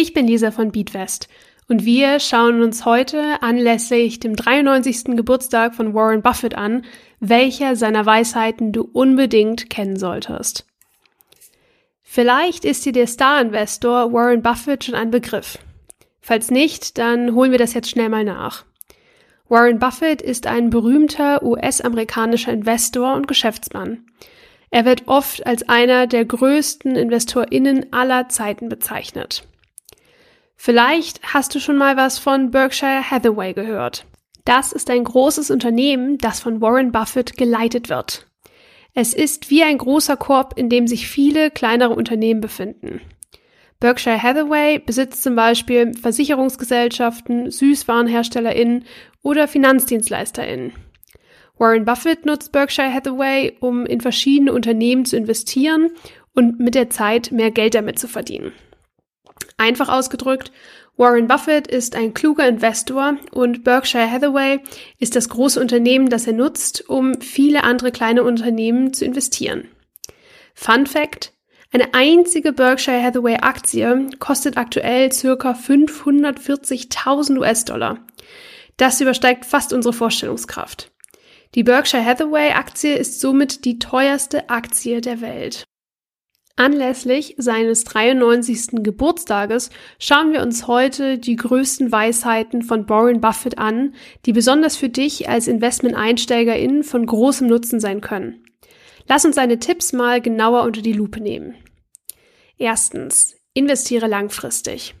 Ich bin Lisa von Beatwest und wir schauen uns heute anlässlich dem 93. Geburtstag von Warren Buffett an, welcher seiner Weisheiten du unbedingt kennen solltest. Vielleicht ist dir der Star-Investor Warren Buffett schon ein Begriff. Falls nicht, dann holen wir das jetzt schnell mal nach. Warren Buffett ist ein berühmter US-amerikanischer Investor und Geschäftsmann. Er wird oft als einer der größten InvestorInnen aller Zeiten bezeichnet. Vielleicht hast du schon mal was von Berkshire Hathaway gehört. Das ist ein großes Unternehmen, das von Warren Buffett geleitet wird. Es ist wie ein großer Korb, in dem sich viele kleinere Unternehmen befinden. Berkshire Hathaway besitzt zum Beispiel Versicherungsgesellschaften, SüßwarenherstellerInnen oder FinanzdienstleisterInnen. Warren Buffett nutzt Berkshire Hathaway, um in verschiedene Unternehmen zu investieren und mit der Zeit mehr Geld damit zu verdienen. Einfach ausgedrückt, Warren Buffett ist ein kluger Investor und Berkshire Hathaway ist das große Unternehmen, das er nutzt, um viele andere kleine Unternehmen zu investieren. Fun Fact, eine einzige Berkshire Hathaway Aktie kostet aktuell circa 540.000 US-Dollar. Das übersteigt fast unsere Vorstellungskraft. Die Berkshire Hathaway Aktie ist somit die teuerste Aktie der Welt. Anlässlich seines 93. Geburtstages schauen wir uns heute die größten Weisheiten von Warren Buffett an, die besonders für dich als Investment-EinsteigerInnen von großem Nutzen sein können. Lass uns seine Tipps mal genauer unter die Lupe nehmen. Erstens, investiere langfristig.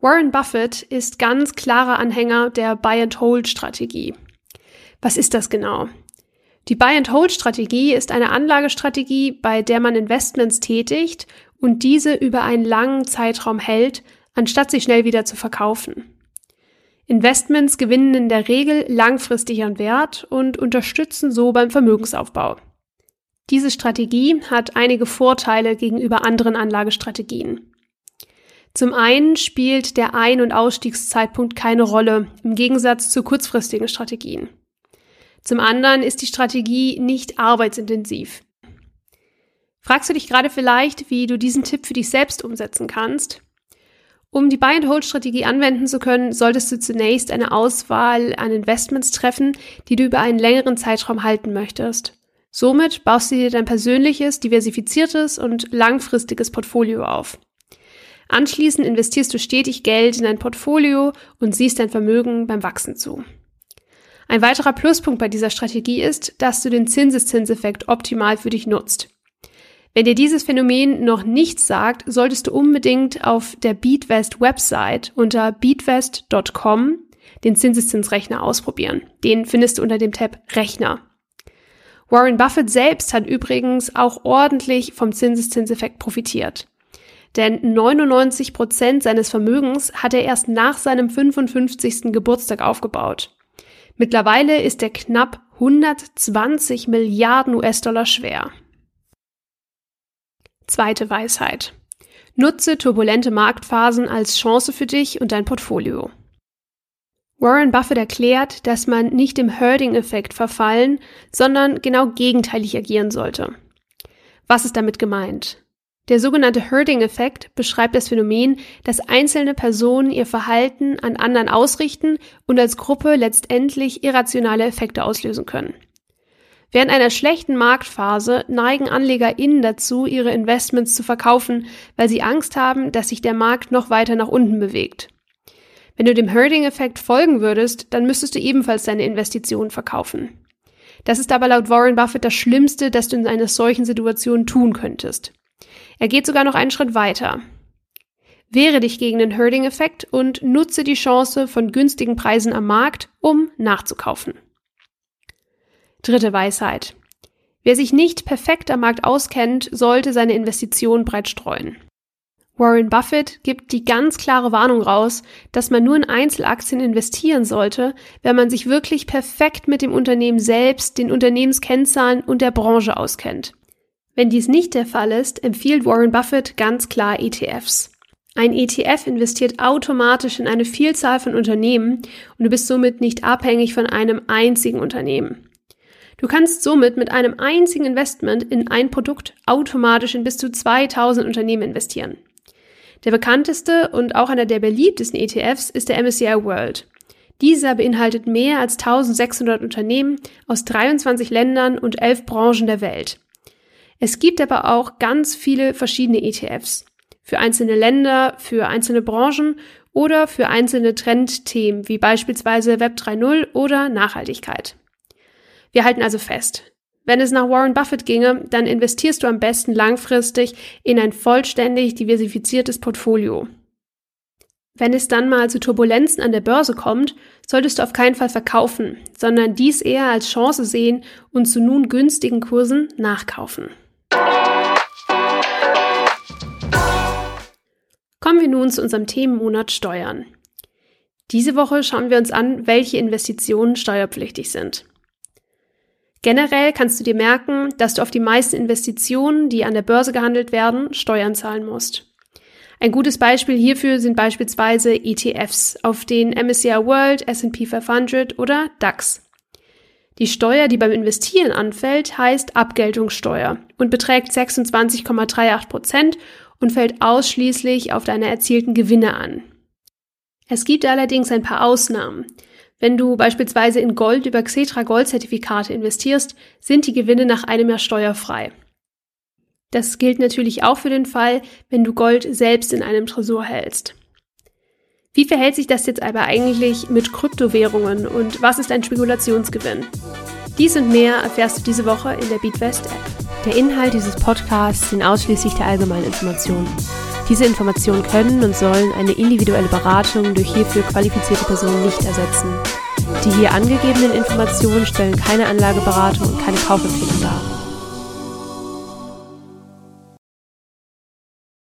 Warren Buffett ist ganz klarer Anhänger der Buy-and-Hold-Strategie. Was ist das genau? Die Buy-and-Hold-Strategie ist eine Anlagestrategie, bei der man Investments tätigt und diese über einen langen Zeitraum hält, anstatt sie schnell wieder zu verkaufen. Investments gewinnen in der Regel langfristig an Wert und unterstützen so beim Vermögensaufbau. Diese Strategie hat einige Vorteile gegenüber anderen Anlagestrategien. Zum einen spielt der Ein- und Ausstiegszeitpunkt keine Rolle, im Gegensatz zu kurzfristigen Strategien. Zum anderen ist die Strategie nicht arbeitsintensiv. Fragst du dich gerade vielleicht, wie du diesen Tipp für dich selbst umsetzen kannst? Um die Buy-and-Hold-Strategie anwenden zu können, solltest du zunächst eine Auswahl an Investments treffen, die du über einen längeren Zeitraum halten möchtest. Somit baust du dir dein persönliches, diversifiziertes und langfristiges Portfolio auf. Anschließend investierst du stetig Geld in dein Portfolio und siehst dein Vermögen beim Wachsen zu. Ein weiterer Pluspunkt bei dieser Strategie ist, dass du den Zinseszinseffekt optimal für dich nutzt. Wenn dir dieses Phänomen noch nichts sagt, solltest du unbedingt auf der Beatwest Website unter beatwest.com den Zinseszinsrechner ausprobieren. Den findest du unter dem Tab Rechner. Warren Buffett selbst hat übrigens auch ordentlich vom Zinseszinseffekt profitiert. Denn 99 Prozent seines Vermögens hat er erst nach seinem 55. Geburtstag aufgebaut. Mittlerweile ist er knapp 120 Milliarden US-Dollar schwer. Zweite Weisheit. Nutze turbulente Marktphasen als Chance für dich und dein Portfolio. Warren Buffett erklärt, dass man nicht dem Herding-Effekt verfallen, sondern genau gegenteilig agieren sollte. Was ist damit gemeint? Der sogenannte Herding-Effekt beschreibt das Phänomen, dass einzelne Personen ihr Verhalten an anderen ausrichten und als Gruppe letztendlich irrationale Effekte auslösen können. Während einer schlechten Marktphase neigen AnlegerInnen dazu, ihre Investments zu verkaufen, weil sie Angst haben, dass sich der Markt noch weiter nach unten bewegt. Wenn du dem Herding-Effekt folgen würdest, dann müsstest du ebenfalls deine Investitionen verkaufen. Das ist aber laut Warren Buffett das Schlimmste, das du in einer solchen Situation tun könntest. Er geht sogar noch einen Schritt weiter. Wehre dich gegen den Herding-Effekt und nutze die Chance von günstigen Preisen am Markt, um nachzukaufen. Dritte Weisheit. Wer sich nicht perfekt am Markt auskennt, sollte seine Investitionen breit streuen. Warren Buffett gibt die ganz klare Warnung raus, dass man nur in Einzelaktien investieren sollte, wenn man sich wirklich perfekt mit dem Unternehmen selbst, den Unternehmenskennzahlen und der Branche auskennt. Wenn dies nicht der Fall ist, empfiehlt Warren Buffett ganz klar ETFs. Ein ETF investiert automatisch in eine Vielzahl von Unternehmen und du bist somit nicht abhängig von einem einzigen Unternehmen. Du kannst somit mit einem einzigen Investment in ein Produkt automatisch in bis zu 2000 Unternehmen investieren. Der bekannteste und auch einer der beliebtesten ETFs ist der MSCI World. Dieser beinhaltet mehr als 1600 Unternehmen aus 23 Ländern und 11 Branchen der Welt. Es gibt aber auch ganz viele verschiedene ETFs. Für einzelne Länder, für einzelne Branchen oder für einzelne Trendthemen wie beispielsweise Web 3.0 oder Nachhaltigkeit. Wir halten also fest, wenn es nach Warren Buffett ginge, dann investierst du am besten langfristig in ein vollständig diversifiziertes Portfolio. Wenn es dann mal zu Turbulenzen an der Börse kommt, solltest du auf keinen Fall verkaufen, sondern dies eher als Chance sehen und zu nun günstigen Kursen nachkaufen. Kommen wir nun zu unserem Themenmonat Steuern. Diese Woche schauen wir uns an, welche Investitionen steuerpflichtig sind. Generell kannst du dir merken, dass du auf die meisten Investitionen, die an der Börse gehandelt werden, Steuern zahlen musst. Ein gutes Beispiel hierfür sind beispielsweise ETFs auf den MSCI World, S&P 500 oder DAX. Die Steuer, die beim Investieren anfällt, heißt Abgeltungssteuer und beträgt 26,38 Prozent und fällt ausschließlich auf deine erzielten Gewinne an. Es gibt allerdings ein paar Ausnahmen. Wenn du beispielsweise in Gold über Xetra Goldzertifikate investierst, sind die Gewinne nach einem Jahr steuerfrei. Das gilt natürlich auch für den Fall, wenn du Gold selbst in einem Tresor hältst. Wie verhält sich das jetzt aber eigentlich mit Kryptowährungen und was ist ein Spekulationsgewinn? Dies und mehr erfährst du diese Woche in der Beatwest App. Der Inhalt dieses Podcasts sind ausschließlich der allgemeinen Informationen. Diese Informationen können und sollen eine individuelle Beratung durch hierfür qualifizierte Personen nicht ersetzen. Die hier angegebenen Informationen stellen keine Anlageberatung und keine Kaufempfehlung dar.